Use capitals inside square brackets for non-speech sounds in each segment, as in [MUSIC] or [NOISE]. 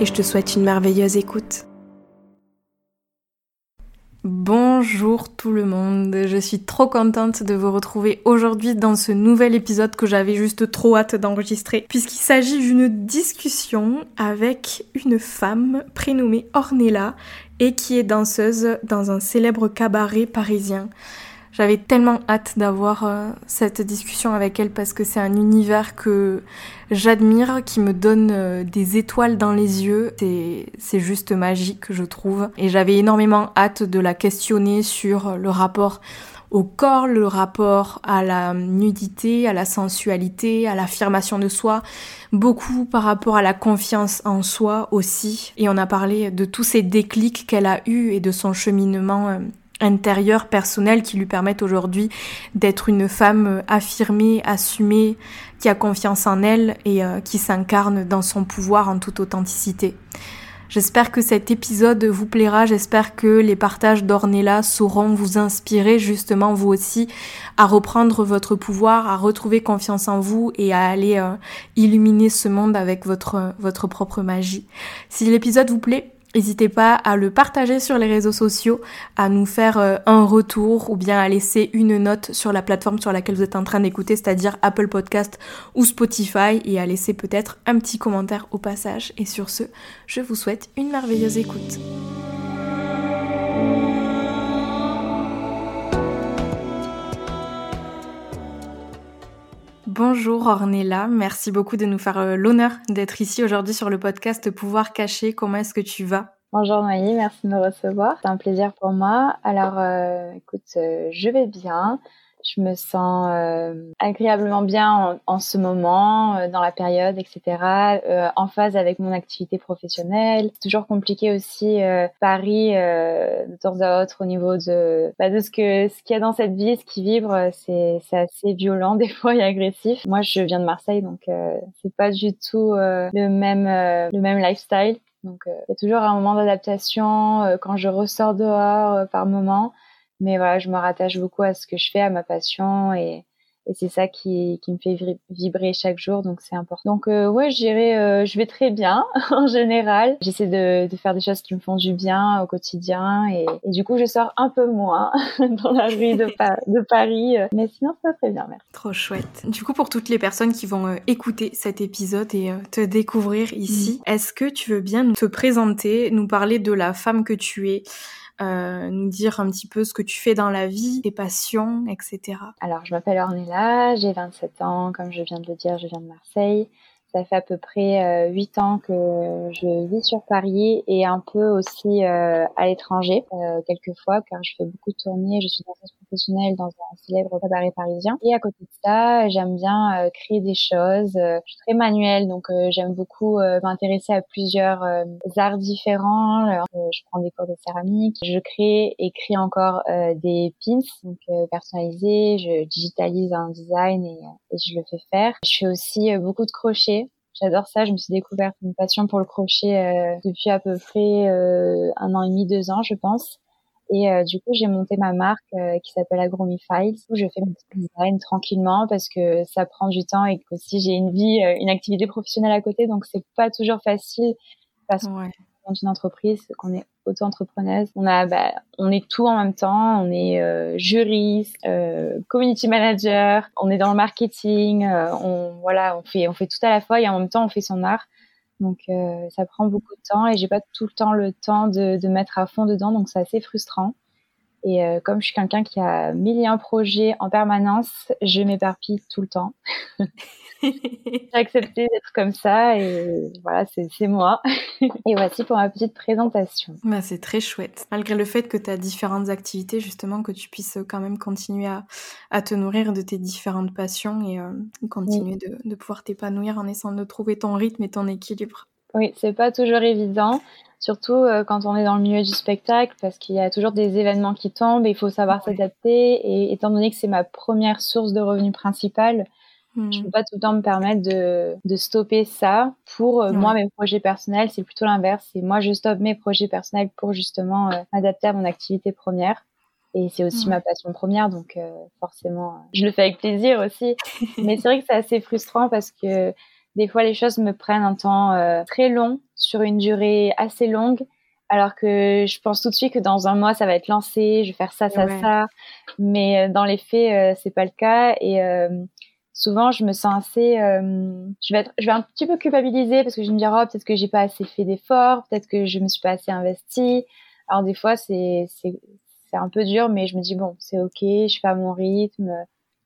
et je te souhaite une merveilleuse écoute. Bonjour tout le monde, je suis trop contente de vous retrouver aujourd'hui dans ce nouvel épisode que j'avais juste trop hâte d'enregistrer puisqu'il s'agit d'une discussion avec une femme prénommée Ornella et qui est danseuse dans un célèbre cabaret parisien. J'avais tellement hâte d'avoir euh, cette discussion avec elle parce que c'est un univers que j'admire, qui me donne euh, des étoiles dans les yeux. C'est juste magique, je trouve. Et j'avais énormément hâte de la questionner sur le rapport au corps, le rapport à la nudité, à la sensualité, à l'affirmation de soi, beaucoup par rapport à la confiance en soi aussi. Et on a parlé de tous ces déclics qu'elle a eus et de son cheminement intérieures, personnelles qui lui permettent aujourd'hui d'être une femme euh, affirmée, assumée, qui a confiance en elle et euh, qui s'incarne dans son pouvoir en toute authenticité. J'espère que cet épisode vous plaira, j'espère que les partages d'Ornella sauront vous inspirer justement vous aussi à reprendre votre pouvoir, à retrouver confiance en vous et à aller euh, illuminer ce monde avec votre, votre propre magie. Si l'épisode vous plaît, N'hésitez pas à le partager sur les réseaux sociaux, à nous faire euh, un retour ou bien à laisser une note sur la plateforme sur laquelle vous êtes en train d'écouter, c'est-à-dire Apple Podcast ou Spotify, et à laisser peut-être un petit commentaire au passage. Et sur ce, je vous souhaite une merveilleuse écoute. Bonjour Ornella, merci beaucoup de nous faire euh, l'honneur d'être ici aujourd'hui sur le podcast Pouvoir caché. Comment est-ce que tu vas? Bonjour Noémie, merci de me recevoir. C'est un plaisir pour moi. Alors euh, écoute, euh, je vais bien. Je me sens euh, agréablement bien en, ce moment, euh, dans la période, etc. Euh, en phase avec mon activité professionnelle. Toujours compliqué aussi Paris de temps à autre au niveau de bah, de ce que ce qu'il y a dans cette vie, ce qui vibre, c'est c'est assez violent [LAUGHS] des fois et agressif. Moi, je viens de Marseille, donc c'est pas du tout le même le même lifestyle. Donc il y a toujours un moment d'adaptation quand je ressors dehors par moment. Mais voilà, je me rattache beaucoup à ce que je fais, à ma passion et, et c'est ça qui, qui me fait vibrer chaque jour, donc c'est important. Donc euh, ouais, je dirais, euh, je vais très bien [LAUGHS] en général. J'essaie de, de, faire des choses qui me font du bien au quotidien et, et du coup je sors un peu moins [LAUGHS] dans la rue de, de, Paris, mais sinon ça va très bien, merci. Trop chouette. Du coup pour toutes les personnes qui vont euh, écouter cet épisode et euh, te découvrir ici, mm. est-ce que tu veux bien te présenter, nous parler de la femme que tu es? Euh, nous dire un petit peu ce que tu fais dans la vie, tes passions, etc. Alors, je m'appelle Ornella, j'ai 27 ans, comme je viens de le dire, je viens de Marseille. Ça fait à peu près euh, huit ans que je vis sur Paris et un peu aussi euh, à l'étranger, euh, quelquefois, car je fais beaucoup de tournées. Je suis professionnelle dans un célèbre cabaret parisien. Et à côté de ça, j'aime bien euh, créer des choses. je suis très manuelle, donc j'aime beaucoup m'intéresser à plusieurs arts différents. je prends des cours de céramique. Je crée et crée encore des pins, donc personnalisés. Je digitalise un design et, et je le fais faire. Je fais aussi beaucoup de crochet J'adore ça. Je me suis découverte une passion pour le crochet euh, depuis à peu près euh, un an et demi, deux ans, je pense. Et euh, du coup, j'ai monté ma marque qui s'appelle Agromi Files où je fais mon petit design tranquillement parce que ça prend du temps et qu'aussi j'ai une vie, une activité professionnelle à côté, donc c'est pas toujours facile parce ouais une entreprise, qu'on est auto-entrepreneuse. On a, bah, on est tout en même temps. On est euh, juriste, euh, community manager, on est dans le marketing. Euh, on voilà, on fait, on fait tout à la fois et en même temps on fait son art. Donc ça prend beaucoup de temps et j'ai pas tout le temps le temps de, de mettre à fond dedans, donc c'est assez frustrant. Et comme je suis quelqu'un qui a mille et un projets en permanence, je m'éparpille tout le temps. [LAUGHS] J'ai accepté d'être comme ça et voilà, c'est moi. et voici pour ma petite présentation. Bah, c'est très chouette. Malgré le fait que tu as différentes activités, justement, que tu puisses quand même continuer à, à te nourrir de tes différentes passions et euh, continuer de, de pouvoir t'épanouir en essayant de trouver ton rythme et ton équilibre. Oui, c'est pas toujours évident surtout euh, quand on est dans le milieu du spectacle, parce qu'il y a toujours des événements qui tombent et il faut savoir s'adapter. Et étant donné que c'est ma première source de revenus principale, hmm. je peux pas tout le temps me permettre de, de stopper ça. Pour euh, moi, mes projets personnels, c'est plutôt l'inverse. C'est moi, je stoppe mes projets personnels pour justement euh, m'adapter à mon activité première. Et c'est aussi ma passion première, donc forcément, je le fais avec plaisir aussi. Mais c'est vrai que c'est assez frustrant parce que des fois, les choses me prennent un temps euh, très long, sur une durée assez longue, alors que je pense tout de suite que dans un mois, ça va être lancé, je vais faire ça, ça, ça. Mais euh, dans les faits, euh, c'est pas le cas. Et souvent, je me sens assez, je vais être, je vais un petit peu culpabiliser parce que je me dis, oh, peut-être que j'ai pas assez fait d'efforts, peut-être que je me suis pas assez investie. Alors des fois, c'est, c'est, c'est un peu dur, mais je me dis bon, c'est ok, je fais à mon rythme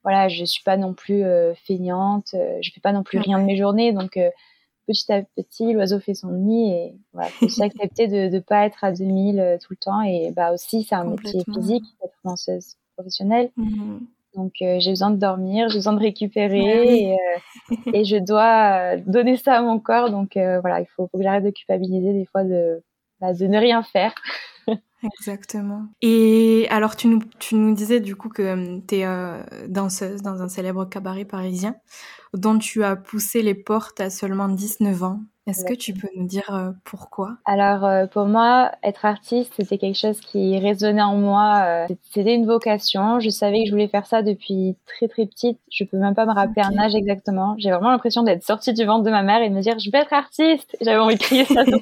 voilà, je suis pas non plus euh, feignante, euh, je fais pas non plus rien de mes journées, donc euh, petit à petit, l'oiseau fait son nid et voilà, faut [LAUGHS] s'accepter de ne pas être à 2000 tout le temps et bah aussi c'est un métier physique d'être danseuse professionnelle. Mmh donc j'ai besoin de dormir, j'ai besoin de récupérer et, et, je dois donner ça à mon corps. Donc voilà, il faut, faut que j'arrête de culpabiliser des fois de, bah, de ne rien faire. [LAUGHS] Exactement. Et alors, tu nous, tu nous disais du coup que tu es euh, danseuse dans un célèbre cabaret parisien dont tu as poussé les portes à seulement 19 ans. Est-ce que tu peux nous dire euh, pourquoi? Alors, euh, pour moi, être artiste, c'était quelque chose qui résonnait en moi. c'était une vocation. Je savais que je voulais faire ça depuis très très petite. Je peux même pas me rappeler un âge exactement. J'ai vraiment l'impression d'être sortie du ventre de ma mère et de me dire, je vais être artiste. J'avais envie de crier ça. [LAUGHS]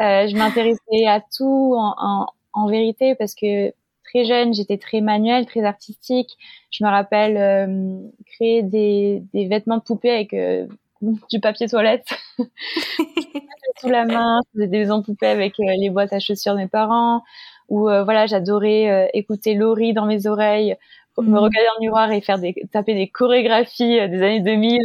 Euh, je m'intéressais à tout en, en, en, vérité parce que très jeune, j'étais très manuelle, très artistique. Je me rappelle euh, créer des, des, vêtements de poupée avec euh, [LAUGHS] du papier toilette [LAUGHS] sous la main. Je faisais des maisons de poupée avec les boîtes à chaussures de mes parents. Ou voilà, j'adorais écouter Laurie dans mes oreilles, me mmh. regarder le miroir et faire des taper des chorégraphies des années 2000.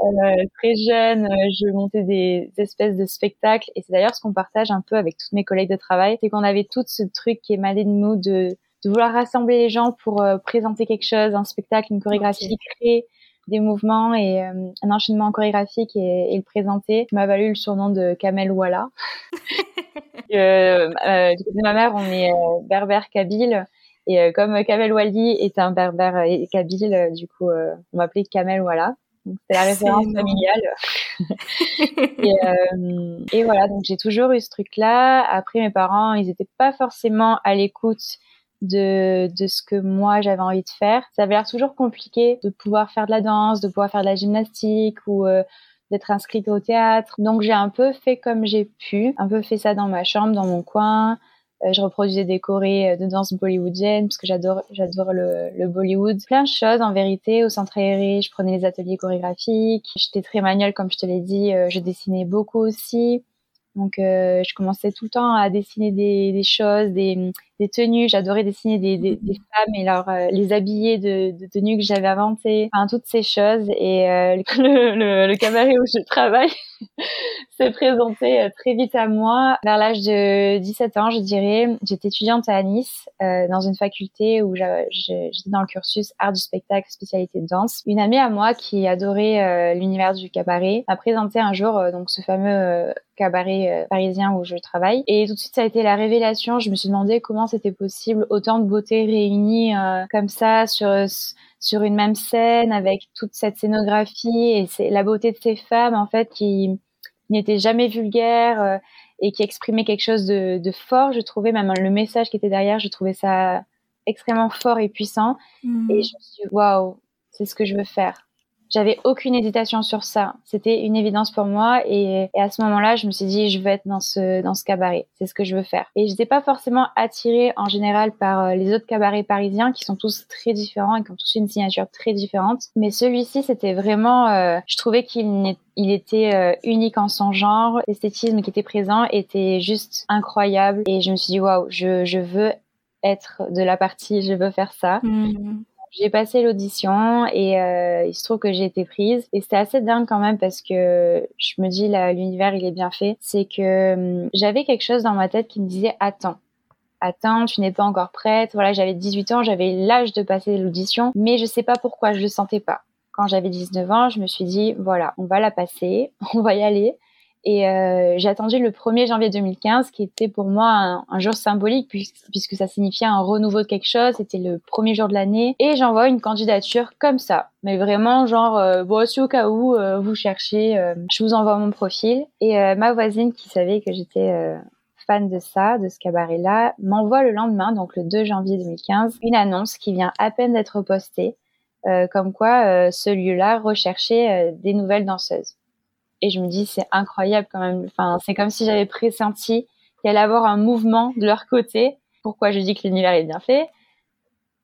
Euh, très jeune, euh, je montais des espèces de spectacles et c'est d'ailleurs ce qu'on partage un peu avec toutes mes collègues de travail, c'est qu'on avait tout ce truc qui émanait de nous de, de vouloir rassembler les gens pour euh, présenter quelque chose, un spectacle, une chorégraphie, créer des mouvements et un enchaînement chorégraphique et, et, le présenter. M'a valu le surnom de Kamel Walla. [LAUGHS] euh, du côté de ma mère, on est berbère kabyle. Et comme Kamel Wali est un berbère kabyle, du coup, on m'appelait Kamel Walla c'est la référence familiale. [LAUGHS] et, euh, et, voilà, donc j'ai toujours eu ce truc-là. Après, mes parents, ils n'étaient pas forcément à l'écoute de, de ce que moi j'avais envie de faire. Ça avait l'air toujours compliqué de pouvoir faire de la danse, de pouvoir faire de la gymnastique ou euh, d'être inscrite au théâtre. Donc j'ai un peu fait comme j'ai pu, un peu fait ça dans ma chambre, dans mon coin. Euh, je reproduisais des chorés euh, de danse bollywoodienne parce que j'adore j'adore le, le, Bollywood. Plein de choses en vérité au centre aéré. Je prenais les ateliers chorégraphiques. J'étais très manuelle comme je te l'ai dit. Euh, je dessinais beaucoup aussi. Donc je commençais tout le temps à dessiner des, des choses, des, des tenues. J'adorais dessiner des, des, des, femmes et leur les habiller de, de tenues que j'avais inventées. Enfin toutes ces choses. Et [LAUGHS] le, le, le cabaret où je travaille [LAUGHS] s'est présenté euh, très vite à moi. Vers l'âge de 17 ans, je dirais, j'étais étudiante à Nice, euh, dans une faculté où j'étais dans le cursus art du spectacle, spécialité de danse. Une amie à moi qui adorait euh, l'univers du cabaret m'a présenté un jour donc ce fameux cabaret parisien où je travaille. Et tout de suite, ça a été la révélation. Je me suis demandé comment c'était possible, autant de beauté réunie comme ça sur sur une même scène avec toute cette scénographie et c'est la beauté de ces femmes en fait qui n'était jamais vulgaire euh, et qui exprimait quelque chose de, de, fort. Je trouvais même le message qui était derrière, je trouvais ça extrêmement fort et puissant. Mmh. Et je me suis dit, waouh, c'est ce que je veux faire. J'avais aucune hésitation sur ça. C'était une évidence pour moi. Et, à ce moment-là, je me suis dit, je veux être dans ce, dans ce cabaret. C'est ce que je veux faire. Et je n'étais pas forcément attirée en général par euh, les autres cabarets parisiens qui sont tous très différents et qui ont tous une signature très différente. Mais celui-ci, c'était vraiment, euh, je trouvais qu'il il était euh, unique en son genre. L'esthétisme qui était présent était juste incroyable. Et je me suis dit, waouh, je, je veux être de la partie, je veux faire ça. Mmh. J'ai passé l'audition et euh, il se trouve que j'ai été prise. Et c'était assez dingue quand même parce que je me dis, l'univers, il est bien fait. C'est que hum, j'avais quelque chose dans ma tête qui me disait, attends, attends, tu n'es pas encore prête. Voilà, j'avais 18 ans, j'avais l'âge de passer l'audition, mais je sais pas pourquoi, je le sentais pas. Quand j'avais 19 ans, je me suis dit, voilà, on va la passer, [LAUGHS] on va y aller. Et euh, j'ai attendu le 1er janvier 2015, qui était pour moi un, jour symbolique, puisque, ça signifiait un renouveau de quelque chose. C'était le premier jour de l'année. Et j'envoie une candidature comme ça. Mais vraiment, genre, euh, bon, si au cas où euh, vous cherchez, euh, je vous envoie mon profil. Et ma voisine, qui savait que j'étais fan de ça, de ce cabaret-là, m'envoie le lendemain, donc le 2 janvier 2015, une annonce qui vient à peine d'être postée, comme quoi ce lieu-là recherchait des nouvelles danseuses et je me dis c'est incroyable quand même. Enfin, c'est comme si j'avais pressenti qu'il allait avoir un mouvement de leur côté. Pourquoi je dis que l'univers est bien fait?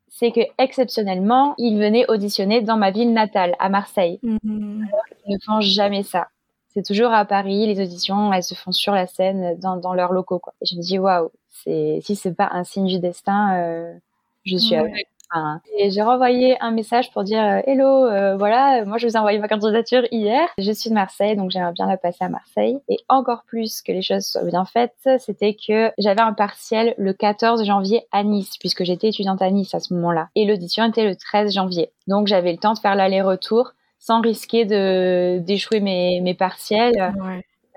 C'est que exceptionnellement, ils venaient auditionner dans ma ville natale, à Marseille. Mm-hmm. Alors ils ne font jamais ça. C'est toujours à Paris, les auditions, elles se font sur la scène, dans, dans leurs locaux. Quoi. Et je me dis waouh, si c'est pas un signe du destin, euh, je suis avec et j'ai renvoyé un message pour dire euh, Hello, euh, voilà, moi je vous ai envoyé ma candidature hier. Je suis de Marseille, donc j'aimerais bien la passer à Marseille. Et encore plus que les choses soient bien faites, c'était que j'avais un partiel le 14 janvier à Nice, puisque j'étais étudiante à Nice à ce moment-là. Et l'audition était le 13 janvier. Donc j'avais le temps de faire l'aller-retour sans risquer de d'échouer mes, mes partiels.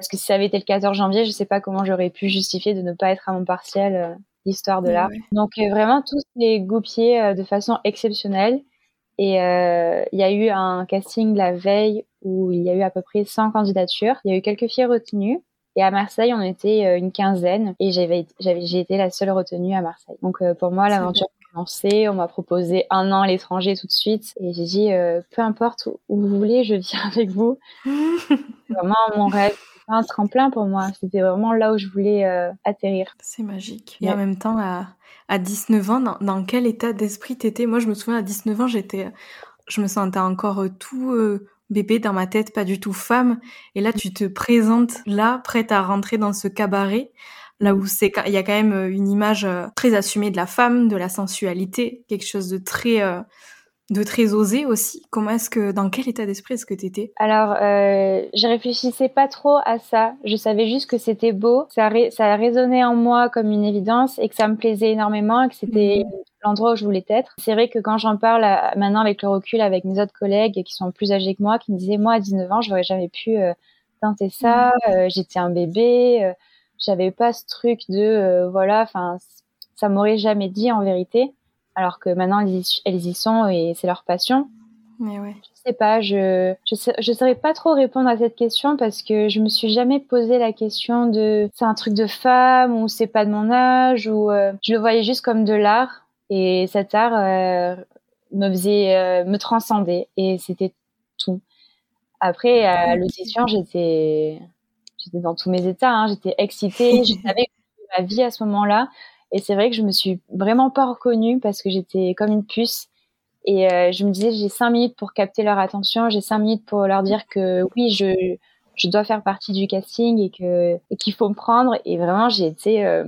Parce que si ça avait été le 14 janvier, je sais pas comment j'aurais pu justifier de ne pas être à mon partiel euh, l'histoire de l'art. Donc euh, vraiment tous les goupillés euh, de façon exceptionnelle. Et euh, il y a eu un casting la veille où il y a eu à peu près 100 candidatures. Il y a eu quelques filles retenues. Et à Marseille, on était une quinzaine. Et j'avais, j'ai été la seule retenue à Marseille. Donc pour moi, l'aventure a commencé. On m'a proposé un an à l'étranger tout de suite. Et j'ai dit, peu importe où vous voulez, je viens avec vous. [LAUGHS] vraiment mon rêve un tremplin pour moi. C'était vraiment là où je voulais euh, atterrir. C'est magique. Et en même temps, à, à 19 ans, dans, quel état d'esprit t'étais? Moi, je me souviens, à 19 ans, j'étais, je me sentais encore tout euh, bébé dans ma tête, pas du tout femme. Et là, tu te présentes là, prête à rentrer dans ce cabaret. Là où c'est, il y a quand même euh, une image très assumée de la femme, de la sensualité, quelque chose de très de très osé aussi. Comment est-ce que, dans quel état d'esprit est-ce que tu étais Alors, euh, je réfléchissais pas trop à ça. Je savais juste que c'était beau. Ça, ça résonnait en moi comme une évidence et que ça me plaisait énormément et que c'était mhm. l'endroit où je voulais être. C'est vrai que quand j'en parle euh, maintenant avec le recul avec mes autres collègues qui sont plus âgés que moi, qui me disaient moi à 19 ans, j'aurais jamais pu euh, tenter ça. Mhm. Euh, j'étais un bébé. J'avais pas ce truc de voilà. Enfin, ça m'aurait jamais dit en vérité alors que maintenant elles y, sont et c'est leur passion. Mais ouais. Je sais pas, je je, sais, je saurais pas trop répondre à cette question parce que je me suis jamais posé la question de c'est un truc de femme ou c'est pas de mon âge ou euh, je le voyais juste comme de l'art et cet art euh, me faisait euh, me transcender et c'était tout. Après à l'audition, j'étais j'étais dans tous mes états, hein, j'étais excitée, je savais ma vie à ce moment-là et c'est vrai que je me suis vraiment pas reconnue parce que j'étais comme une puce. Et euh, je me disais, j'ai cinq minutes pour capter leur attention, j'ai cinq minutes pour leur dire que oui, je, je dois faire partie du casting et que et qu'il faut me prendre. Et vraiment, j'ai été, euh,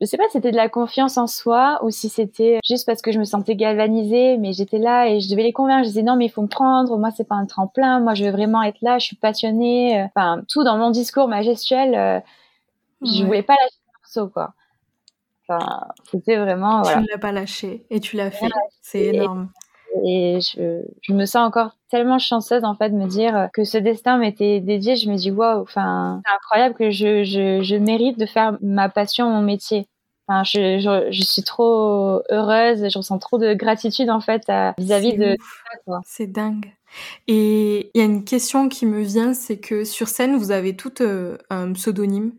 je sais pas, si c'était de la confiance en soi ou si c'était juste parce que je me sentais galvanisée, mais j'étais là et je devais les convaincre. Je disais non, mais il faut me prendre. Moi, c'est pas un tremplin. Moi, je veux vraiment être là. Je suis passionnée. Enfin, tout dans mon discours, ma gestuelle, euh, je voulais pas lâcher le morceau, quoi c'était vraiment. Tu ne l'as pas lâché et tu l'as fait. C'est énorme. Et je, je, me sens encore tellement chanceuse en fait de me dire que ce destin m'était dédié. Je me dis waouh, enfin c'est incroyable que je, je, je, mérite de faire ma passion mon métier. Enfin, je, je, je, suis trop heureuse, je ressens trop de gratitude en fait vis-à-vis de ça. C'est dingue. Et il y a une question qui me vient, c'est que sur scène vous avez tout euh, un pseudonyme.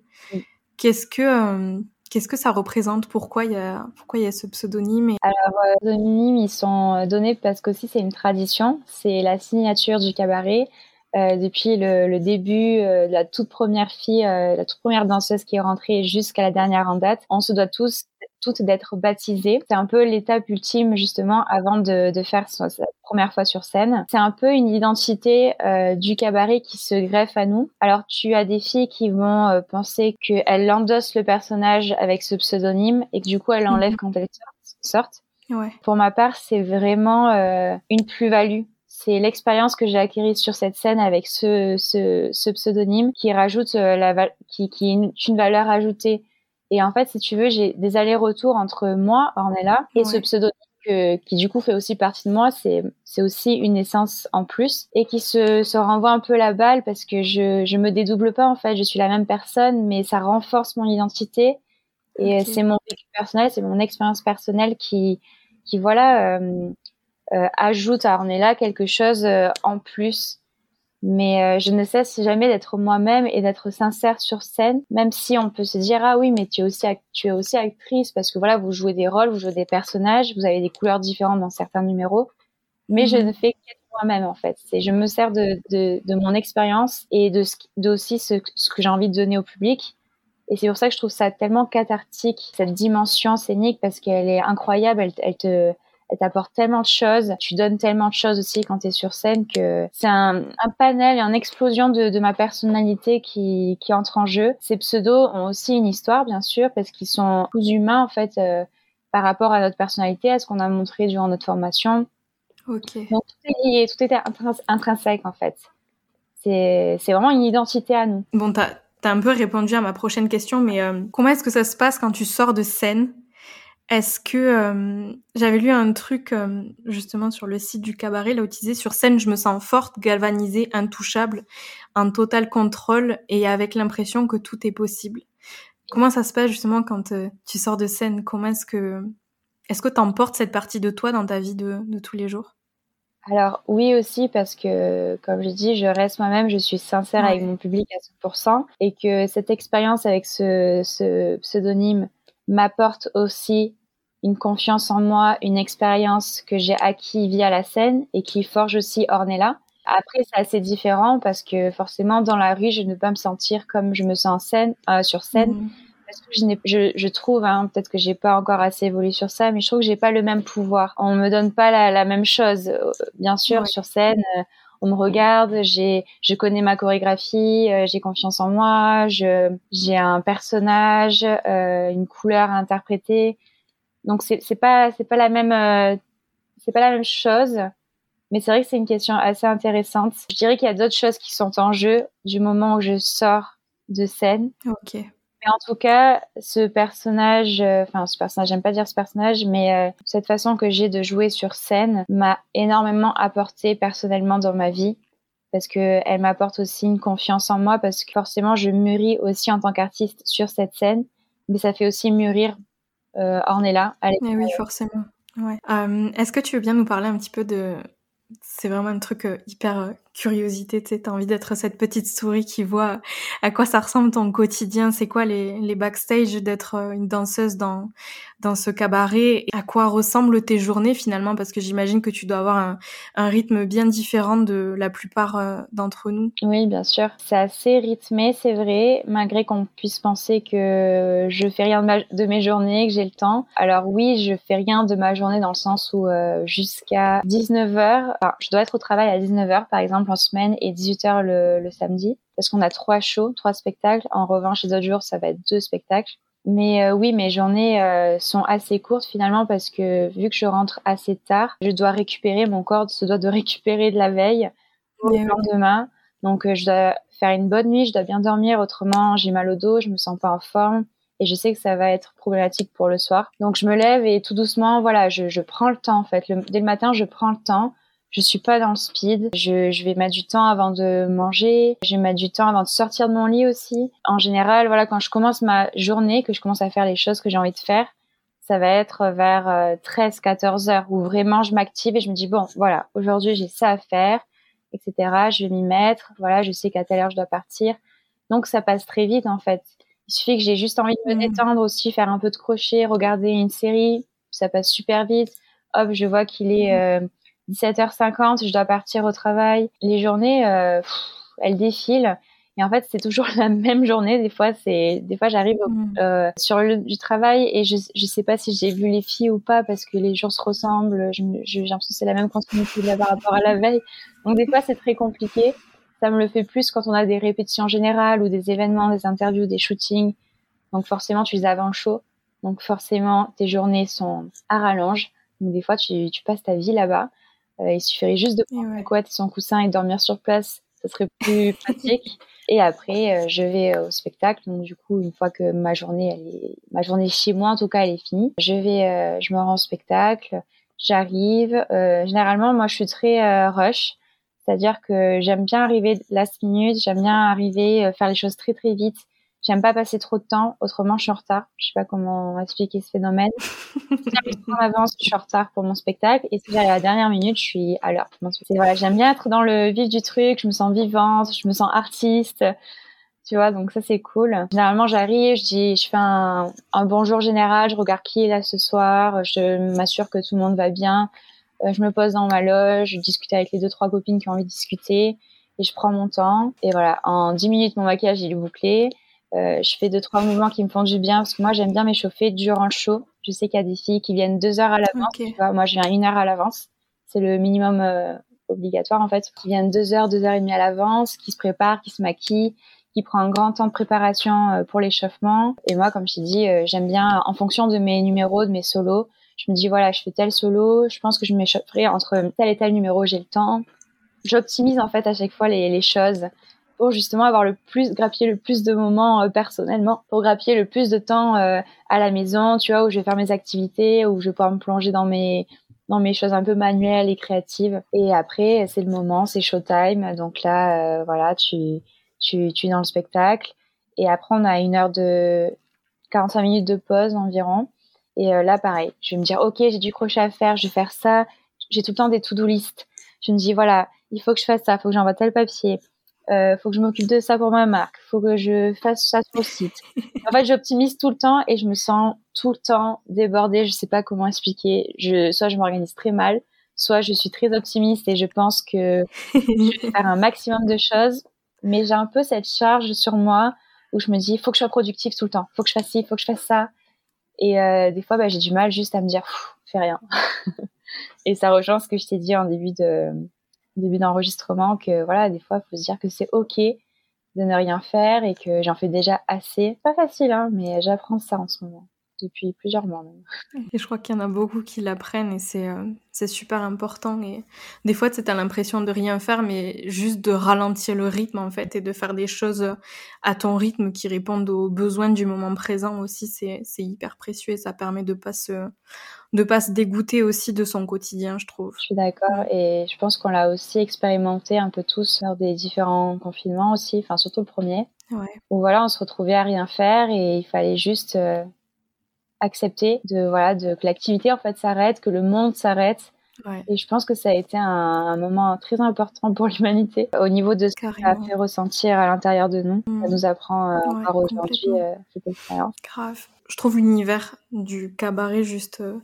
Qu'est-ce que euh, Qu'est-ce que ça représente? Pourquoi il y a, pourquoi il y a ce pseudonyme Alors, euh, les pseudonymes, ils sont euh, donnés parce qu'aussi c'est une tradition. C'est la signature du cabaret. Euh, depuis le, le début, euh, la toute première fille, la toute première danseuse qui est rentrée jusqu'à la dernière en date, on se doit tous toutes d'être baptisées. C'est un peu l'étape ultime justement avant de, de faire sa, première fois sur scène. C'est un peu une identité euh, du cabaret qui se greffe à nous. Alors tu as des filles qui vont euh, penser qu'elles endossent le personnage avec ce pseudonyme et que du coup elles l'enlèvent mhm. quand elles sortent. Ouais. Pour ma part, c'est vraiment euh, une plus-value c'est l'expérience que j'ai acquise sur cette scène avec ce, ce, ce pseudonyme qui rajoute euh, la qui, qui est une valeur ajoutée. Et en fait, si tu veux, j'ai des allers-retours entre moi, Ornella, et ce pseudonyme que, qui du coup fait aussi partie de moi, c'est c'est aussi une essence en plus et qui se, se renvoie un peu la balle parce que je je me dédouble pas en fait, je suis la même personne, mais ça renforce mon identité. Et c'est mon vécu personnel, c'est mon expérience personnelle qui qui voilà euh, euh, ajoute à Ornella quelque chose euh, en plus mais euh, je ne cesse jamais d'être moi-même et d'être sincère sur scène, même si on peut se dire ah oui mais tu es aussi tu es aussi actrice parce que voilà vous jouez des rôles, vous jouez des personnages, vous avez des couleurs différentes dans certains numéros, mais je mhm. ne fais qu'être moi-même en fait. C'est je me sers de, de, de mon expérience et de, ce, de aussi ce, ce que j'ai envie de donner au public. Et c'est pour ça que je trouve ça tellement cathartique cette dimension scénique parce qu'elle est incroyable. Elle, elle te t'apporte tellement de choses, tu donnes tellement de choses aussi quand tu es sur scène que c'est un, un, panel et une explosion de, de, ma personnalité qui, qui entre en jeu. Ces pseudos ont aussi une histoire, bien sûr, parce qu'ils sont tous humains, en fait, euh, par rapport à notre personnalité, à ce qu'on a montré durant notre formation. Ok. Donc tout est lié, tout est intrinsèque, en fait. C'est vraiment une identité à nous. Bon, t'as as un peu répondu à ma prochaine question, mais euh, comment est-ce que ça se passe quand tu sors de scène? Est-ce que euh, j'avais lu un truc euh, justement sur le site du cabaret, là où tu disais sur scène, je me sens forte, galvanisée, intouchable, en total contrôle et avec l'impression que tout est possible. Comment ça se passe justement quand euh, tu sors de scène? Comment est-ce que est-ce que t'emportes cette partie de toi dans ta vie de, de tous les jours? Alors oui aussi parce que, comme je dis, je reste moi-même, je suis sincère avec mon public à 100% et que cette expérience avec ce, ce pseudonyme m'apporte aussi une confiance en moi, une expérience que j'ai acquis via la scène et qui forge aussi Ornella. Après, c'est assez différent parce que forcément, dans la rue, je ne peux pas me sentir comme je me sens en scène, euh, sur scène. Mhm. Parce que je, je, je trouve, hein, peut-être que j'ai pas encore assez évolué sur ça, mais je trouve que j'ai pas le même pouvoir. On me donne pas la, la même chose. Euh, bien sûr, sur scène, euh, on me regarde, j'ai, je connais ma chorégraphie, j'ai confiance en moi, je, j'ai un personnage, une couleur à interpréter. Donc c'est c'est pas c'est pas la même euh, c'est pas la même chose, mais c'est vrai que c'est une question assez intéressante. Je dirais qu'il y a d'autres choses qui sont en jeu du moment où je sors de scène. Ok. Mais en tout cas, ce personnage, euh, enfin ce personnage, j'aime pas dire ce personnage, mais euh, cette façon que j'ai de jouer sur scène m'a énormément apporté personnellement dans ma vie parce que elle m'apporte aussi une confiance en moi parce que forcément je mûris aussi en tant qu'artiste sur cette scène, mais ça fait aussi mûrir euh, Ornella. Eh oui, forcément. Euh, Est-ce que tu veux bien nous parler un petit peu de... C'est vraiment un truc euh, hyper curiosité, tu sais, t'as envie d'être cette petite souris qui voit à quoi ça ressemble ton quotidien, c'est quoi les, les backstage d'être euh, une danseuse dans, dans ce cabaret, à quoi ressemblent tes journées finalement, parce que j'imagine que tu dois avoir un, rythme bien différent de la plupart euh, d'entre nous. Oui, bien sûr. C'est assez rythmé, c'est vrai, malgré qu'on puisse penser que je fais rien de, ma, de, mes journées, que j'ai le temps. Alors oui, je fais rien de ma journée dans le sens où euh, jusqu'à 19h, enfin, je dois être au travail à 19h par exemple en semaine et 18h le, le samedi parce qu'on a trois shows, trois spectacles. En revanche, les autres jours, ça va être deux spectacles. Mais euh, oui, mes journées euh, sont assez courtes finalement parce que vu que je rentre assez tard, je dois récupérer, mon corps se doit de [LAUGHS] récupérer de la veille pour le lendemain. Donc euh, je dois faire une bonne nuit, je dois bien dormir, autrement j'ai mal au dos, je me sens pas en forme et je sais que ça va être problématique pour le soir. Donc je me lève et tout doucement, voilà, je, je prends le temps en fait. dès le matin, je prends le temps je suis pas dans le speed. Je, je, vais mettre du temps avant de manger. Je vais mettre du temps avant de sortir de mon lit aussi. En général, voilà, quand je commence ma journée, que je commence à faire les choses que j'ai envie de faire, ça va être vers 13, euh, 14 heures où vraiment je m'active et je me dis bon, voilà, aujourd'hui j'ai ça à faire, etc. Je vais m'y mettre. Voilà, je sais qu'à telle heure je dois partir. Donc ça passe très vite en fait. Il suffit que j'ai juste envie de me mmh. détendre aussi, faire un peu de crochet, regarder une série, ça passe super vite. Hop, je vois qu'il est mmh. euh, 17h50, je dois partir au travail. Les journées, euh, elles défilent. Et en fait, c'est toujours [LAUGHS] la même journée. Des fois, c'est, des fois, j'arrive mm. euh, sur le du travail et je, je sais pas si j'ai vu les filles ou pas parce que les jours se ressemblent. J'ai l'impression que c'est la même continuité par rapport à la veille. Donc des fois, c'est très compliqué. Ça me le fait plus quand on a des répétitions générales ou des événements, des interviews, des shootings. Donc forcément, tu les as avant chaud. Donc forcément, tes journées sont à rallonge. Donc des fois, tu, tu passes ta vie là-bas. Euh, il suffirait juste de prendre sa couette et son coussin et dormir sur place. Ça serait plus [LAUGHS] pratique. Et après, euh, je vais euh, au spectacle. Donc, du coup, une fois que ma journée, elle est, ma journée chez moi, en tout cas, elle est finie, je vais, je me rends au spectacle. J'arrive. Généralement, moi, je suis très rush, c'est-à-dire que j'aime bien arriver last minute, j'aime bien arriver euh, faire les choses très très vite. J'aime pas passer trop de temps, autrement je suis en retard. Je sais pas comment expliquer ce phénomène. [LAUGHS] si en avance, je suis en retard pour mon spectacle, et si j'arrive à la dernière minute, je suis à l'heure pour mon spectacle. Voilà, j'aime bien être dans le vif du truc. Je me sens vivante, je me sens artiste tu vois, donc ça c'est cool. Généralement j'arrive, je dis, je fais un, un, bonjour général, je regarde qui est là ce soir, je m'assure que tout le monde va bien, euh, je me pose dans ma loge, je discute avec les deux trois copines qui ont envie de discuter et je prends mon temps et voilà, en 10 minutes mon maquillage il est bouclé. Euh, je fais deux trois mouvements qui me font du bien parce que moi j'aime bien m'échauffer durant le show. Je sais qu'il y a des filles qui viennent deux heures à l'avance. Moi je viens une heure à l'avance. C'est le minimum euh, obligatoire en fait. Qui viennent deux heures, deux heures et demie à l'avance, qui se préparent, qui se maquillent, qui prend un grand temps de préparation euh, pour l'échauffement. Et moi, comme je t'ai dit, j'aime bien, en fonction de mes numéros, de mes solos, je me dis, voilà, je fais tel solo, je pense que je m'échaufferai entre tel et tel numéro, j'ai le temps. J'optimise en fait à chaque fois les, les, choses pour justement avoir le plus, grappiller le plus de moments euh, personnellement, pour grappiller le plus de temps à la maison, tu vois, où je vais faire mes activités, où je vais pouvoir me plonger dans mes dans mes choses un peu manuelles et créatives. Et après, c'est le moment, c'est showtime. Donc là, voilà, tu tu, tu es dans le spectacle. Et après, on a une heure de 45 minutes de pause environ. Et euh, là, pareil, je vais me dire, OK, j'ai du crochet à faire, je vais faire ça. J'ai tout le temps des to-do list. Je me dis, voilà, il faut que je fasse ça, il faut que j'envoie tel papier, euh, faut que je m'occupe de ça pour ma marque, faut que je fasse ça sur le site. [LAUGHS] en fait, j'optimise tout le temps et je me sens tout le temps débordée. Je sais pas comment expliquer. Je, soit je m'organise très mal, soit je suis très optimiste et je pense que je vais [LAUGHS] faire un maximum de choses mais j'ai un peu cette charge sur moi où je me dis, faut que je sois productive tout le temps, faut que je fasse ci, faut que je fasse ça. Et euh, des fois, bah, j'ai du mal juste à me dire, fais rien. [LAUGHS] et ça rejoint ce que je t'ai dit en début de début d'enregistrement, que voilà, des fois, il faut se dire que c'est ok de ne rien faire et que j'en fais déjà assez. Pas facile, hein, mais j'apprends ça en ce moment depuis plusieurs mois même. Et je crois qu'il y en a beaucoup qui l'apprennent et c'est euh, c'est super important. Et des fois, tu as l'impression de rien faire, mais juste de ralentir le rythme en fait et de faire des choses à ton rythme qui répondent aux besoins du moment présent aussi. C'est hyper précieux et ça permet de pas se de pas se dégoûter aussi de son quotidien, je trouve. Je suis d'accord et je pense qu'on l'a aussi expérimenté un peu tous lors des différents confinements aussi, enfin surtout le premier. Ouais. Où voilà, on se retrouvait à rien faire et il fallait juste euh, accepter de voilà de que l'activité en fait s'arrête, que le monde s'arrête. Ouais. Et je pense que ça a été un, un moment très important pour [LAUGHS] l'humanité au niveau de ce que ça a fait ressentir à l'intérieur de nous. Ça mmh. nous apprend euh, encore aujourd'hui euh, cette expérience. Grave. Je trouve l'univers du cabaret juste euh,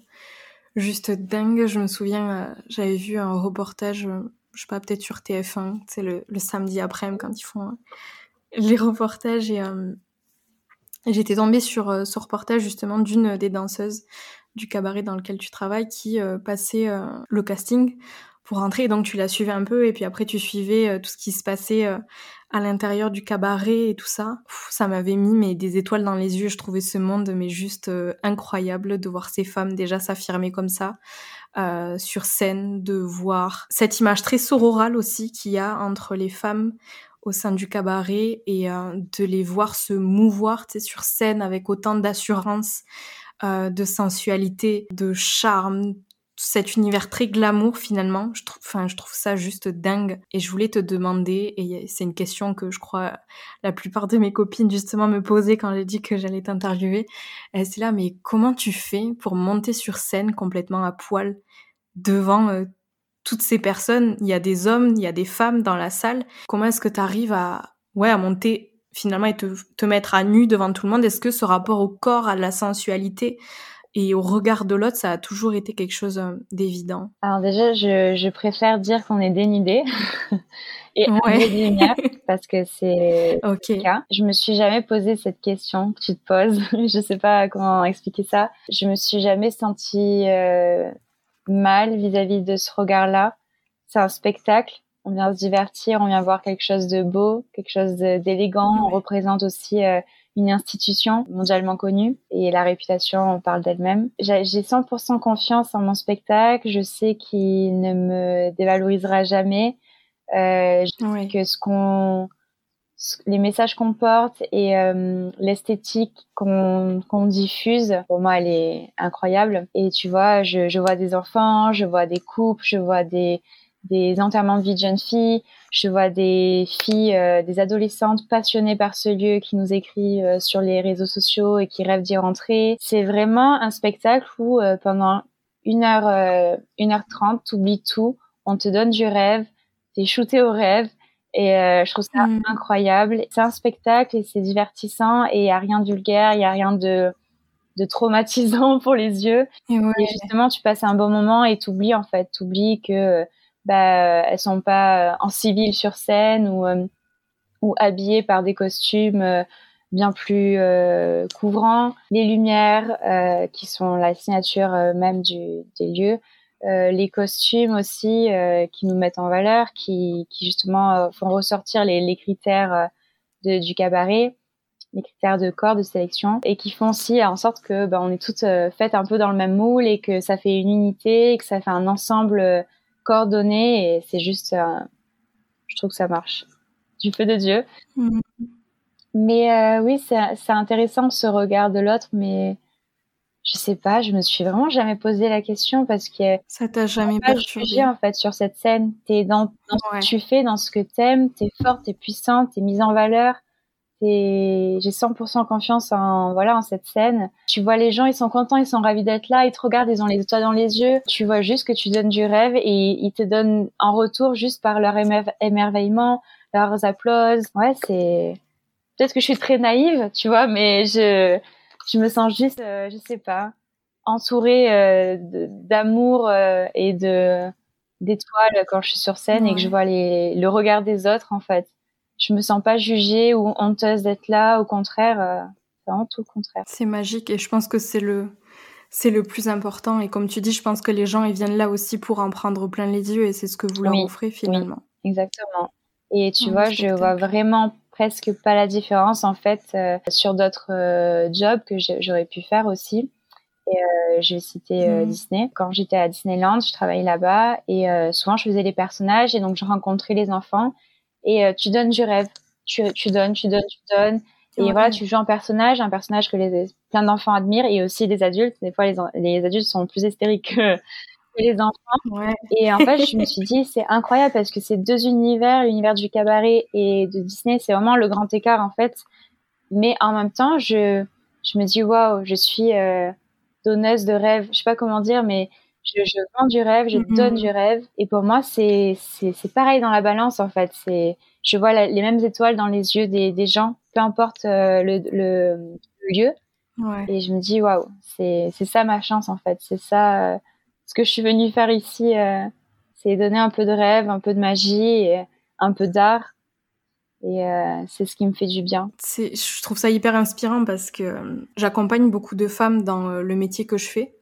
juste dingue. Je me souviens, euh, j'avais vu un reportage, je sais pas, peut-être sur TF1, c'est le, samedi après quand ils font les reportages et J'étais tombée sur euh, ce reportage justement d'une des danseuses du cabaret dans lequel tu travailles qui euh, passait euh, le casting pour rentrer. donc tu la suivais un peu et puis après tu suivais tout ce qui se passait à l'intérieur du cabaret et tout ça. ça m'avait mis des étoiles dans les yeux. Je trouvais ce monde mais juste incroyable de voir ces femmes déjà s'affirmer comme ça sur scène, de voir cette image très sororale aussi qu'il y a entre les femmes au sein du cabaret et euh, de les voir se mouvoir sur scène avec autant d'assurance, euh, de sensualité, de charme, cet univers très glamour finalement. Je trouve, enfin, je trouve ça juste dingue. Et je voulais te demander, et c'est une question que je crois la plupart de mes copines justement me posaient quand j'ai dit que j'allais t'interviewer. C'est là, mais comment tu fais pour monter sur scène complètement à poil devant euh, toutes ces personnes, il y a des hommes, il y a des femmes dans la salle. Comment est-ce que tu arrives à, ouais, à monter finalement et te, te mettre à nu devant tout le monde? Est-ce que ce rapport au corps, à la sensualité et au regard de l'autre, ça a toujours été quelque chose euh, d'évident Alors déjà, je, je préfère dire qu'on est dénudé [LAUGHS] et ouais. [LAUGHS] parce que c'est okay. le cas. Je me suis jamais posé cette question que tu te poses. [LAUGHS] je sais pas comment expliquer ça. Je me suis jamais sentie euh, mal vis-à-vis de ce regard-là. C'est un spectacle. On vient se divertir, on vient voir quelque chose de beau, quelque chose d'élégant. On représente aussi euh, une institution mondialement connue et la réputation on parle d'elle-même. J'ai 100% confiance en mon spectacle. Je sais qu'il ne me dévalorisera jamais. Euh, je sais que ce qu'on les messages qu'on porte et euh, l'esthétique qu'on qu'on diffuse, pour moi, elle est incroyable. Et tu vois, je, je vois des enfants, je vois des couples, je vois des des enterrements de vie de jeunes filles, je vois des filles, euh, des adolescentes passionnées par ce lieu qui nous écrivent euh, sur les réseaux sociaux et qui rêvent d'y rentrer. C'est vraiment un spectacle où pendant une heure, une heure trente, t'oublies tout, on te donne du rêve, t'es shooté au rêve et euh, je trouve ça mm. incroyable. C'est un spectacle et c'est divertissant et il y a rien de vulgaire, il y a rien de de traumatisant [LAUGHS] pour les yeux. Et, justement, tu passes un bon moment et t'oublies en fait, t'oublies que bah elles sont pas en civil sur scène ou euh, ou habillées par des costumes euh, bien plus couvrants. Les lumières qui sont la signature même du, des lieux. Euh, les costumes aussi euh, qui nous mettent en valeur, qui, qui justement euh, font ressortir les, les critères de, du cabaret, les critères de corps de sélection, et qui font aussi en sorte que ben, on est toutes faites un peu dans le même moule et que ça fait une unité, que ça fait un ensemble et c'est juste, je trouve que ça marche. Du feu de Dieu. Mmh. Mais oui, c'est intéressant ce regard de l'autre, mais je sais pas, je me suis vraiment jamais posé la question parce que ça t'a jamais jugé en fait sur cette scène. T'es dans, dans ce que tu fais, dans ce que t'aimes, t'es forte, t'es puissante, t'es mise en valeur. J'ai 100% confiance en voilà en cette scène. Tu vois les gens, ils sont contents, ils sont ravis d'être là, ils te regardent, ils ont les étoiles dans les yeux. Tu vois juste que tu donnes du rêve et ils te donnent en retour juste par leur émerveillement, leurs applauses. Ouais, c'est peut-être que je suis très naïve, tu vois, mais je je me sens juste, euh, je sais pas, entourée euh, d'amour euh, et de d'étoiles quand je suis sur scène et que je vois les, le regard des autres en fait. Je me sens pas jugée ou honteuse d'être là. Au contraire, c'est vraiment tout le contraire. C'est magique et je pense que c'est le c'est le plus important. Et comme tu dis, je pense que les gens ils viennent là aussi pour en prendre plein les yeux et c'est ce que vous leur offrez finalement. exactement. Et tu vois, je vois vraiment presque pas la différence en fait euh, sur d'autres euh, jobs que j'aurais pu faire aussi. Et euh, je vais citer mhm. Disney. Quand j'étais à Disneyland, je travaillais là-bas et souvent je faisais les personnages et donc je rencontrais les enfants et tu donnes du rêve. Tu, tu donnes, tu donnes, tu donnes. Et voilà, tu joues un personnage, un personnage que les, plein d'enfants admirent et aussi des adultes. Des fois, les, les adultes sont plus hystériques que, les enfants. Et en fait, je me [LAUGHS] suis dit, c'est incroyable parce que ces deux univers, l'univers du cabaret et de Disney, c'est vraiment le grand écart en fait. Mais en même temps, je, je me dis, waouh, je suis euh, donneuse de rêve. Je sais pas comment dire, mais je, je vends du rêve, je mm-hmm. donne du rêve. Et pour moi, c'est, pareil dans la balance en fait. C'est, je vois les mêmes étoiles dans les yeux des, des gens, peu importe euh, le, le, lieu. Ouais. Et je me dis, waouh, c'est, ça ma chance en fait. C'est ça. Euh, ce que je suis venue faire ici, euh, c'est donner un peu de rêve, un peu de magie, et un peu d'art. Et euh, c'est ce qui me fait du bien. Je trouve ça hyper inspirant parce que j'accompagne beaucoup de femmes dans le métier que je fais,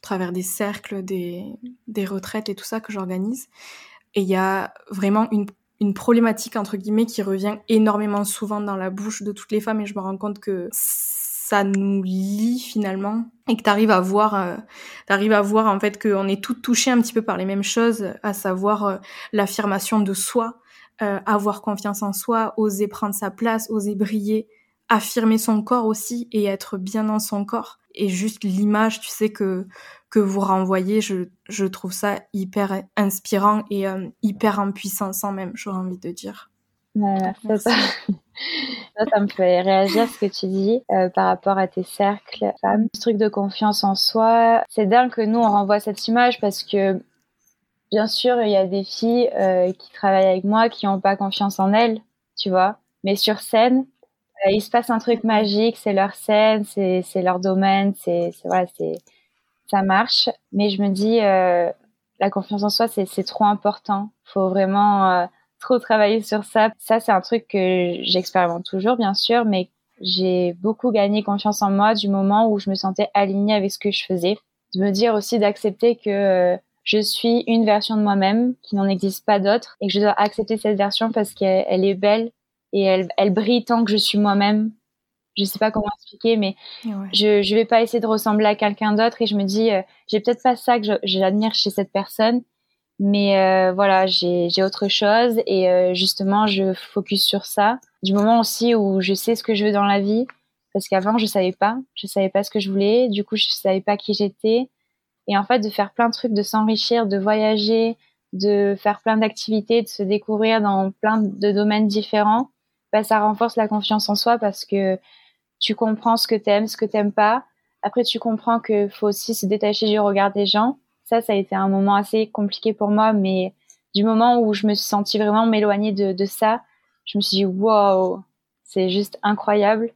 travers des cercles, des, des retraites et tout ça que j'organise. Et il y a vraiment une, une problématique, entre guillemets, qui revient énormément souvent dans la bouche de toutes les femmes et je me rends compte que ça nous lie finalement et que tu arrives à voir euh, t'arrives à voir en fait qu'on est toutes touchées un petit peu par les mêmes choses à savoir euh, l'affirmation de soi euh, avoir confiance en soi oser prendre sa place oser briller affirmer son corps aussi et être bien dans son corps et juste l'image tu sais que que vous renvoyez je je trouve ça hyper inspirant et euh, hyper impuissant même j'aurais envie de dire [LAUGHS] ça, ça, me fait réagir ce que tu dis euh, par rapport à tes cercles femmes. Ce truc de confiance en soi, c'est dingue que nous on renvoie cette image parce que bien sûr il y a des filles euh, qui travaillent avec moi qui n'ont pas confiance en elles, tu vois. Mais sur scène, il se passe un truc magique, c'est leur scène, c'est leur domaine, c'est voilà, c'est ça marche. Mais je me dis la confiance en soi c'est trop important. Faut vraiment trop travaillé sur ça. Ça, c'est un truc que j'expérimente toujours, bien sûr, mais j'ai beaucoup gagné confiance en moi du moment où je me sentais alignée avec ce que je faisais. De me dire aussi d'accepter que euh, je suis une version de moi-même, qui n'en existe pas d'autre, et que je dois accepter cette version parce qu'elle est belle et elle, elle brille tant que je suis moi-même. Je sais pas comment expliquer, mais je je vais pas essayer de ressembler à quelqu'un d'autre et je me dis euh, j'ai peut-être pas ça que j'admire chez cette personne, mais euh, voilà, j'ai autre chose et euh, justement, je focus sur ça. du moment aussi où je sais ce que je veux dans la vie, parce qu'avant je savais pas, je savais pas ce que je voulais, du coup je savais pas qui j'étais, et en fait de faire plein de trucs, de s'enrichir, de voyager, de faire plein d'activités, de se découvrir dans plein de domaines différents, bah, ça renforce la confiance en soi parce que tu comprends ce que t'aimes, ce que t'aimes pas. Après, tu comprends que faut aussi se détacher du regard des gens. Ça, ça a été un moment assez compliqué pour moi, mais du moment où je me suis sentie vraiment m'éloigner de, de ça, je me suis dit, wow, c'est juste incroyable.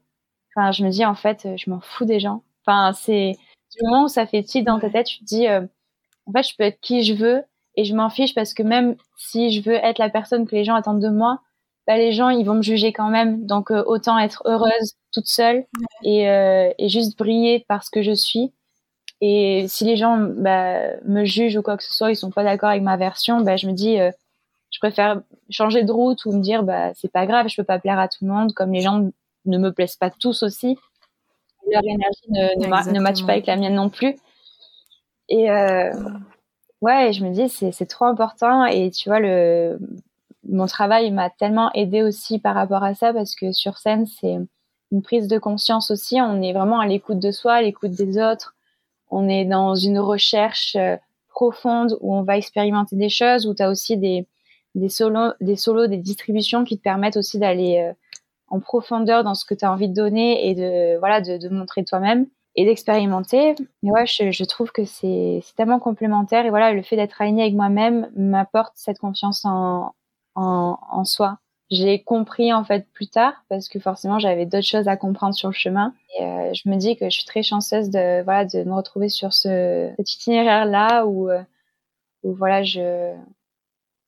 Enfin, je me dis, en fait, je m'en fous des gens. Enfin, c'est du moment où ça fait tilt dans ta tête, tu te dis, euh, en fait, je peux être qui je veux et je m'en fiche parce que même si je veux être la personne que les gens attendent de moi, bah, les gens, ils vont me juger quand même. Donc, euh, autant être heureuse toute seule et, euh, et juste briller parce que je suis. Et si les gens bah, me jugent ou quoi que ce soit, ils sont pas d'accord avec ma version, bah, je me dis, euh, je préfère changer de route ou me dire, bah, c'est pas grave, je peux pas plaire à tout le monde, comme les gens ne me plaisent pas tous aussi. Leur énergie ne, ne, matche pas avec la mienne non plus. Et ouais, je me dis, c'est trop important. Et tu vois, le, mon travail m'a tellement aidé aussi par rapport à ça parce que sur scène, c'est une prise de conscience aussi. On est vraiment à l'écoute de soi, à l'écoute des autres. On est dans une recherche euh, profonde où on va expérimenter des choses, où tu as aussi des, des solos, des distributions qui te permettent aussi d'aller euh, en profondeur dans ce que tu as envie de donner et de voilà de, montrer toi-même et d'expérimenter. Mais ouais, je, je trouve que c'est tellement complémentaire et voilà, le fait d'être aligné avec moi-même m'apporte cette confiance en, en, en soi. J'ai compris en fait plus tard parce que forcément j'avais d'autres choses à comprendre sur le chemin. Et euh, je me dis que je suis très chanceuse de voilà de me retrouver sur ce cet itinéraire là où euh, où voilà je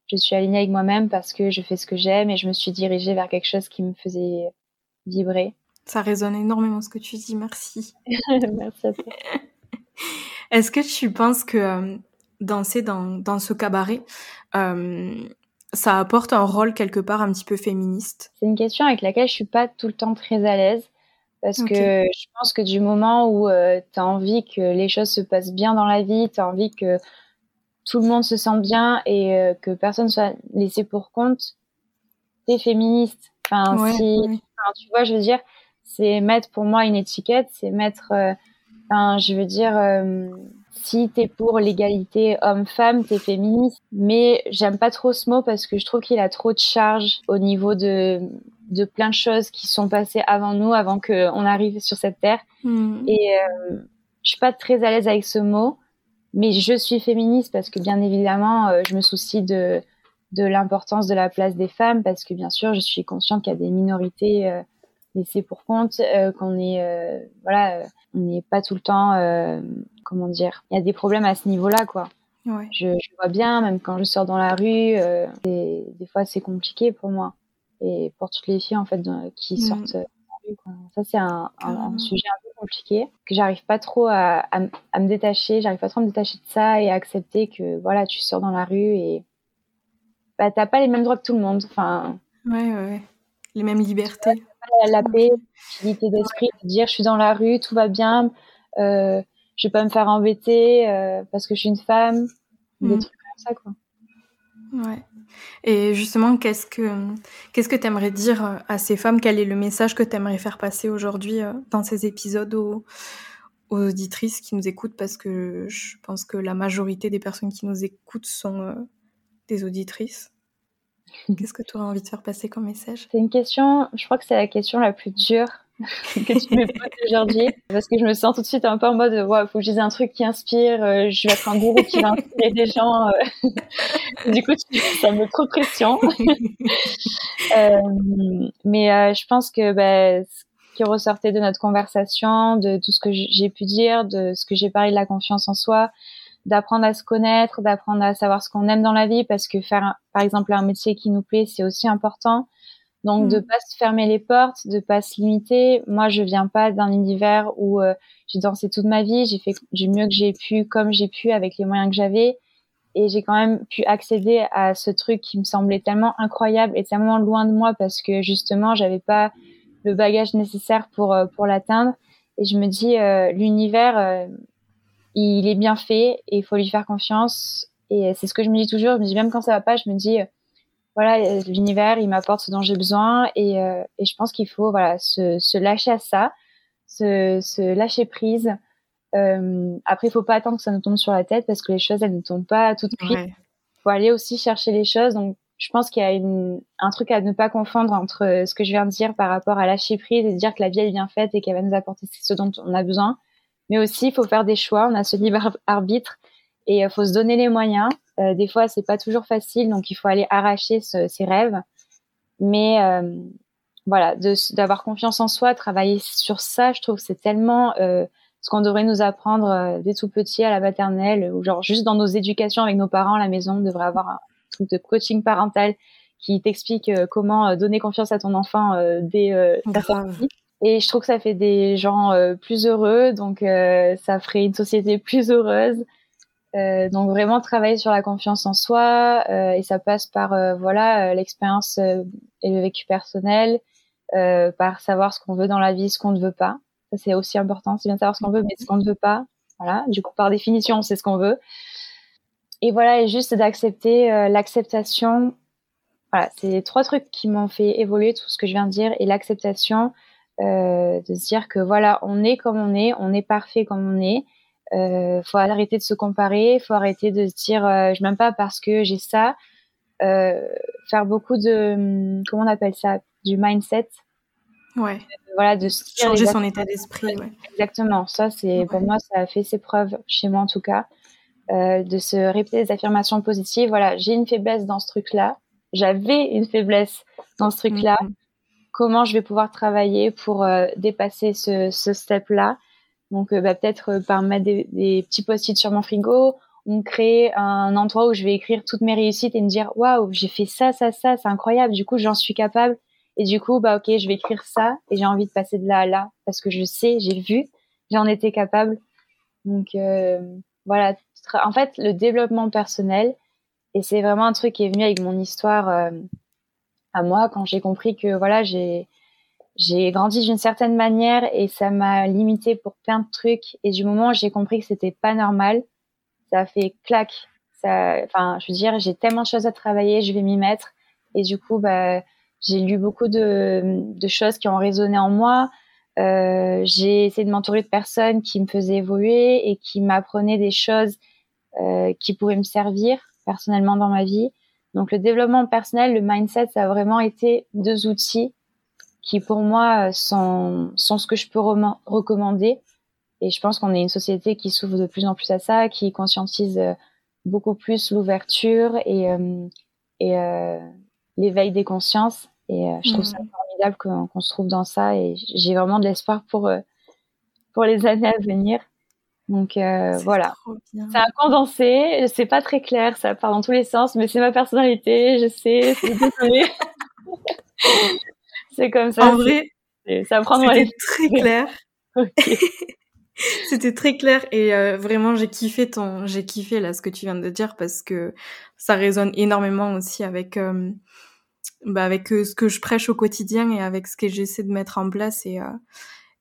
je suis alignée avec moi-même parce que je fais ce que j'aime et je me suis dirigée vers quelque chose qui me faisait vibrer. Ça résonne énormément ce que tu dis, merci. [LAUGHS] merci à toi. Est-ce que tu penses que euh, danser dans, dans ce cabaret, euh, ça apporte un rôle quelque part un petit peu féministe. C'est une question avec laquelle je suis pas tout le temps très à l'aise parce que je pense que du moment où euh, tu as envie que les choses se passent bien dans la vie, tu as envie que tout le monde se sente bien et euh, que personne soit laissé pour compte, t'es féministe. Enfin, si, Enfin, tu vois, je veux dire, c'est mettre pour moi une étiquette, c'est mettre, euh, enfin, je veux dire, euh, si t'es pour l'égalité homme-femme, t'es féministe. Mais j'aime pas trop ce mot parce que je trouve qu'il a trop de charge au niveau de de plein de choses qui sont passées avant nous, avant qu'on arrive sur cette terre. Hmm. Et euh, je suis pas très à l'aise avec ce mot, mais je suis féministe parce que bien évidemment, euh, je me soucie de de l'importance de la place des femmes parce que bien sûr, je suis consciente qu'il y a des minorités euh, laissées pour compte, euh, qu'on est voilà, on n'est pas tout le temps comment dire, il y a des problèmes à ce niveau-là, quoi. Ouais. Je, je, vois bien, même quand je sors dans la rue, euh, des, des, fois c'est compliqué pour moi et pour toutes les filles en fait qui mm. sortent dans la rue. Quoi. Ça c'est un, un, un, sujet un peu compliqué que j'arrive pas trop à, à, à me détacher, j'arrive pas trop à me détacher de ça et à accepter que voilà tu sors dans la rue et bah t'as pas les mêmes droits que tout le monde. Enfin. Ouais ouais. ouais. Les mêmes libertés. La, la paix, l'unité d'esprit, de dire je suis dans la rue, tout va bien. Euh, je vais pas me faire embêter euh, parce que je suis une femme, des mmh. trucs comme ça quoi. Ouais. Et justement, qu'est-ce que qu'est-ce que t'aimerais dire euh, à ces femmes? Quel est le message que t'aimerais faire passer aujourd'hui euh, dans ces épisodes aux, aux, auditrices qui nous écoutent? Parce que je pense que la majorité des personnes qui nous écoutent sont euh, des auditrices. [LAUGHS] Qu'est-ce que tu aurais envie de faire passer comme message? C'est une question, je crois que c'est la question la plus dure [LAUGHS] que tu me poses aujourd'hui parce que je me sens tout de suite un peu en mode ouais faut que je dise un truc qui inspire euh, je vais être un gourou qui va inspirer des gens euh. [LAUGHS] du coup ça me met trop de pression [LAUGHS] euh, mais je pense que bah, ce qui ressortait de notre conversation de tout ce que j'ai pu dire de ce que j'ai parlé de la confiance en soi d'apprendre à se connaître d'apprendre à savoir ce qu'on aime dans la vie parce que faire par exemple un métier qui nous plaît c'est aussi important donc de mm. pas se fermer les portes, de pas se limiter. Moi, je viens pas d'un univers où euh, j'ai dansé toute ma vie, j'ai fait du mieux que j'ai pu, comme j'ai pu, avec les moyens que j'avais, et j'ai quand même pu accéder à ce truc qui me semblait tellement incroyable et tellement loin de moi parce que justement, j'avais pas le bagage nécessaire pour euh, pour l'atteindre. Et je me dis, euh, l'univers, il est bien fait et il faut lui faire confiance. Et c'est ce que je me dis toujours. Je me dis même quand ça va pas, je me dis voilà, l'univers, il m'apporte ce dont j'ai besoin et, euh, et je pense qu'il faut voilà se, se, lâcher à ça, se, se lâcher prise. Euh, après, il faut pas attendre que ça nous tombe sur la tête parce que les choses, elles ne tombent pas tout de suite. Il faut aller aussi chercher les choses. Donc, je pense qu'il y a une, un truc à ne pas confondre entre ce que je viens de dire par rapport à lâcher prise et dire que la vie est bien faite et qu'elle va nous apporter ce dont on a besoin. Mais aussi, il faut faire des choix. On a ce libre arbitre et il euh, faut se donner les moyens. Euh, des fois, c'est pas toujours facile, donc il faut aller arracher ce, ses rêves. Mais euh, voilà, d'avoir confiance en soi, travailler sur ça, je trouve que c'est tellement ce qu'on devrait nous apprendre dès tout petit à la maternelle, ou genre juste dans nos éducations avec nos parents à la maison, on devrait avoir un truc de coaching parental qui t'explique comment donner confiance à ton enfant dès ta Et je trouve que ça fait des gens plus heureux, donc ça ferait une société [LAUGHS] plus heureuse. Euh, donc vraiment travailler sur la confiance en soi euh, et ça passe par euh, voilà l'expérience et le vécu personnel, par savoir ce qu'on veut dans la vie, ce qu'on ne veut pas. Ça c'est aussi important, c'est bien de savoir ce qu'on veut, mais ce qu'on ne veut pas. Voilà, du coup par définition, c'est ce qu'on veut. Et voilà, et juste d'accepter l'acceptation. Voilà, c'est trois trucs qui m'ont fait évoluer tout ce que je viens de dire et l'acceptation de se dire que voilà, on est comme on est, on est parfait comme on est euh, faut arrêter de se comparer, faut arrêter de se dire euh, je m'aime pas parce que j'ai ça. Euh, faire beaucoup de hum, comment on appelle ça? Du mindset. Ouais. voilà, de changer son état d'esprit. Ouais. Exactement. Ça, c'est pour moi, ça a fait ses preuves chez moi en tout cas. Euh, de se répéter des affirmations positives. Voilà, j'ai une faiblesse dans ce truc-là. J'avais une faiblesse dans ce truc-là. Mm-hmm. Comment je vais pouvoir travailler pour euh, dépasser ce, ce step-là? Donc, euh, bah, peut-être euh, par mettre des, des petits post-it sur mon frigo, on crée un endroit où je vais écrire toutes mes réussites et me dire waouh, j'ai fait ça, ça, ça, c'est incroyable. Du coup, j'en suis capable. Et du coup, bah ok, je vais écrire ça et j'ai envie de passer de là à là parce que je sais, j'ai vu, j'en étais capable. Donc euh, voilà. En fait, le développement personnel et c'est vraiment un truc qui est venu avec mon histoire euh, à moi quand j'ai compris que voilà, j'ai j'ai grandi d'une certaine manière et ça m'a limité pour plein de trucs. Et du moment où j'ai compris que c'était pas normal, ça a fait clac. Ça, enfin, je veux dire, j'ai tellement de choses à travailler, je vais m'y mettre. Et du coup, bah, j'ai lu beaucoup de, de, choses qui ont résonné en moi. Euh, j'ai essayé de m'entourer de personnes qui me faisaient évoluer et qui m'apprenaient des choses euh, qui pourraient me servir personnellement dans ma vie. Donc le développement personnel, le mindset, ça a vraiment été deux outils qui pour moi sont, sont ce que je peux recommander. Et je pense qu'on est une société qui s'ouvre de plus en plus à ça, qui conscientise euh, beaucoup plus l'ouverture et, euh, et euh, l'éveil des consciences. Et je trouve ça mmh. formidable qu'on se trouve dans ça. Et j'ai vraiment de l'espoir pour, pour les années à venir. Donc voilà, c'est un condensé, c'est pas très clair, ça part dans tous les sens, mais c'est ma personnalité, je sais, c'est désolé. [LAUGHS] C'est comme ça. En vrai, ça prend C'était très clair. [LAUGHS] [LAUGHS] C'était très clair et euh, vraiment j'ai kiffé ton, j'ai kiffé là ce que tu viens de dire parce que ça résonne énormément aussi avec euh, bah, avec euh, ce que je prêche au quotidien et avec ce que j'essaie de mettre en place et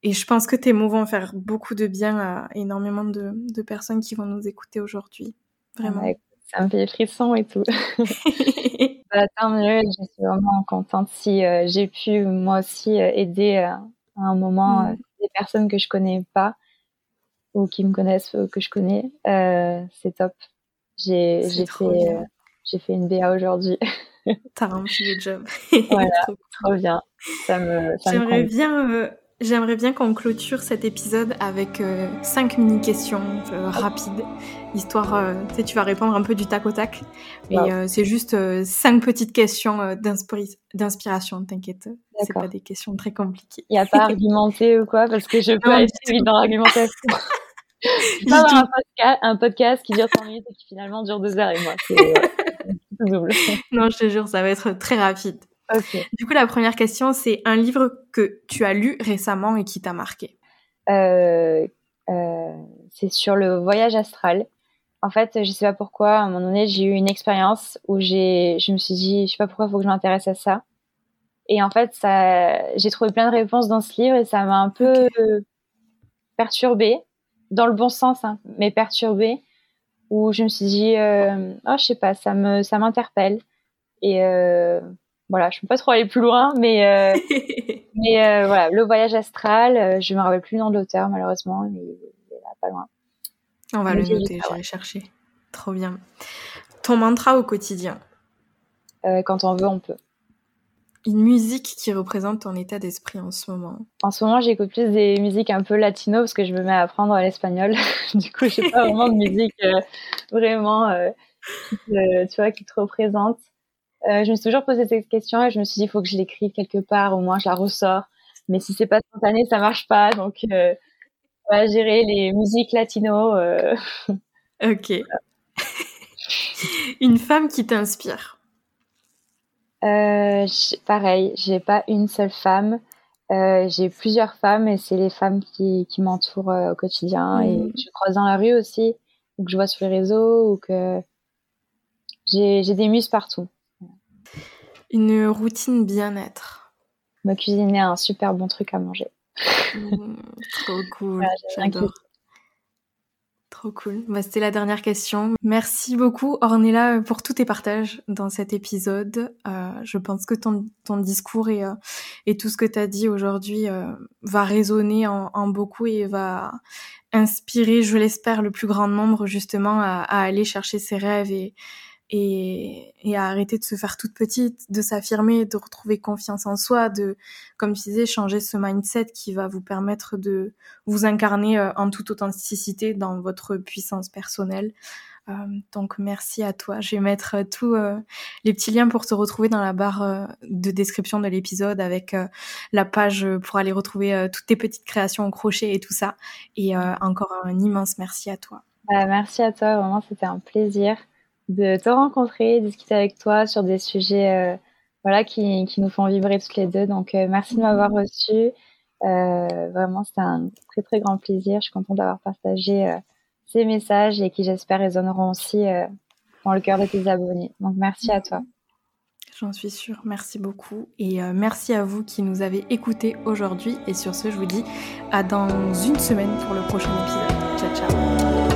et je pense que tes mots vont faire beaucoup de bien à énormément de, de personnes qui vont nous écouter aujourd'hui. Vraiment. Ça me fait des frissons et tout. [LAUGHS] [LAUGHS] Bah, tant mieux, je suis vraiment contente si euh, j'ai pu moi aussi euh, aider euh, à un moment mmh. des personnes que je connais pas ou qui me connaissent ou que je connais. c'est top. J'ai fait, j'ai fait une BA aujourd'hui. T'as rempli le job. [LAUGHS] voilà, trop, bien. Ça me, J'aimerais bien J'aimerais bien qu'on clôture cet épisode avec euh, cinq mini questions euh, rapides, histoire, euh, tu sais, tu vas répondre un peu du tac au tac. Et c'est juste cinq petites questions d'inspiration, t'inquiète. C'est pas des questions très compliquées. Il n'y a pas argumenté ou quoi, parce que je [LAUGHS] peux être vite dans l'argumentation. [LAUGHS] [LAUGHS] pas avoir un podcast, un podcast qui dure 5 minutes et qui finalement dure 2 heures et moi. C'est double. non, je te jure, ça va être très rapide. Du coup, la première question, c'est un livre que tu as lu récemment et qui t'a marqué? Euh, euh, c'est sur le voyage astral. En fait, je sais pas pourquoi, à un moment donné, j'ai eu une expérience où j'ai, je me suis dit, je sais pas pourquoi, il faut que je m'intéresse à ça. Et en fait, ça, j'ai trouvé plein de réponses dans ce livre et ça m'a un peu perturbée, dans le bon sens, hein, mais perturbée, où je me suis dit, euh, oh, je sais pas, ça me, ça m'interpelle. Et voilà, je peux pas trop aller plus loin, mais [LAUGHS] mais voilà, le voyage astral, je me rappelle plus le nom de l'auteur malheureusement, mais il est là pas loin. On va le noter, j'irai chercher. Trop bien. Ton mantra au quotidien Quand on veut, on peut. Une musique qui représente ton état d'esprit en ce moment En ce moment, j'écoute plus des musiques un peu latino parce que je me mets à apprendre l'espagnol. [LAUGHS] du coup, j'ai pas vraiment de musique vraiment, tu vois, qui te représente. Euh, je me suis toujours posé cette question et je me suis dit, il faut que je l'écrive quelque part, au moins je la ressors. Mais si c'est pas spontané, ça marche pas. Donc, euh, on va gérer les musiques latino. Euh. [LAUGHS] Ok. [LAUGHS] une femme qui t'inspire Pareil, j'ai pas une seule femme. J'ai plusieurs femmes et c'est les femmes qui, qui m'entourent au quotidien et mmh. je croise dans la rue aussi ou que je vois sur les réseaux ou que j'ai des muses partout. Une routine bien-être. Me cuisiner un super bon truc à manger. Mmh, trop cool. J'adore. Trop cool. Bah, C'était la dernière question. Merci beaucoup, Ornella, pour tous tes partages dans cet épisode. Euh, je pense que ton, ton discours et, euh, et tout ce que tu as dit aujourd'hui euh, va résonner en, en, beaucoup et va inspirer, je l'espère, le plus grand nombre justement à, à aller chercher ses rêves et, et, et à arrêter de se faire toute petite, de s'affirmer, de retrouver confiance en soi, de, comme tu disais, changer ce mindset qui va vous permettre de vous incarner euh, en toute authenticité dans votre puissance personnelle. Euh, donc merci à toi. Je vais mettre tous euh, les petits liens pour te retrouver dans la barre de description de l'épisode avec la page pour aller retrouver toutes tes petites créations au crochet et tout ça. Et encore un immense merci à toi. Bah, merci à toi, vraiment c'était un plaisir de te rencontrer, discuter avec toi sur des sujets euh, voilà, qui, qui, nous font vibrer toutes les deux. Donc, euh, merci de m'avoir mhm. reçu. Euh, vraiment, c'était un très, très grand plaisir. Je suis contente d'avoir partagé euh, ces messages et qui, j'espère, résonneront aussi dans le cœur de tes abonnés. Donc, merci à toi. J'en suis sûre. Merci beaucoup. Et merci à vous qui nous avez écoutés aujourd'hui. Et sur ce, je vous dis à dans une semaine pour le prochain épisode. Ciao, ciao.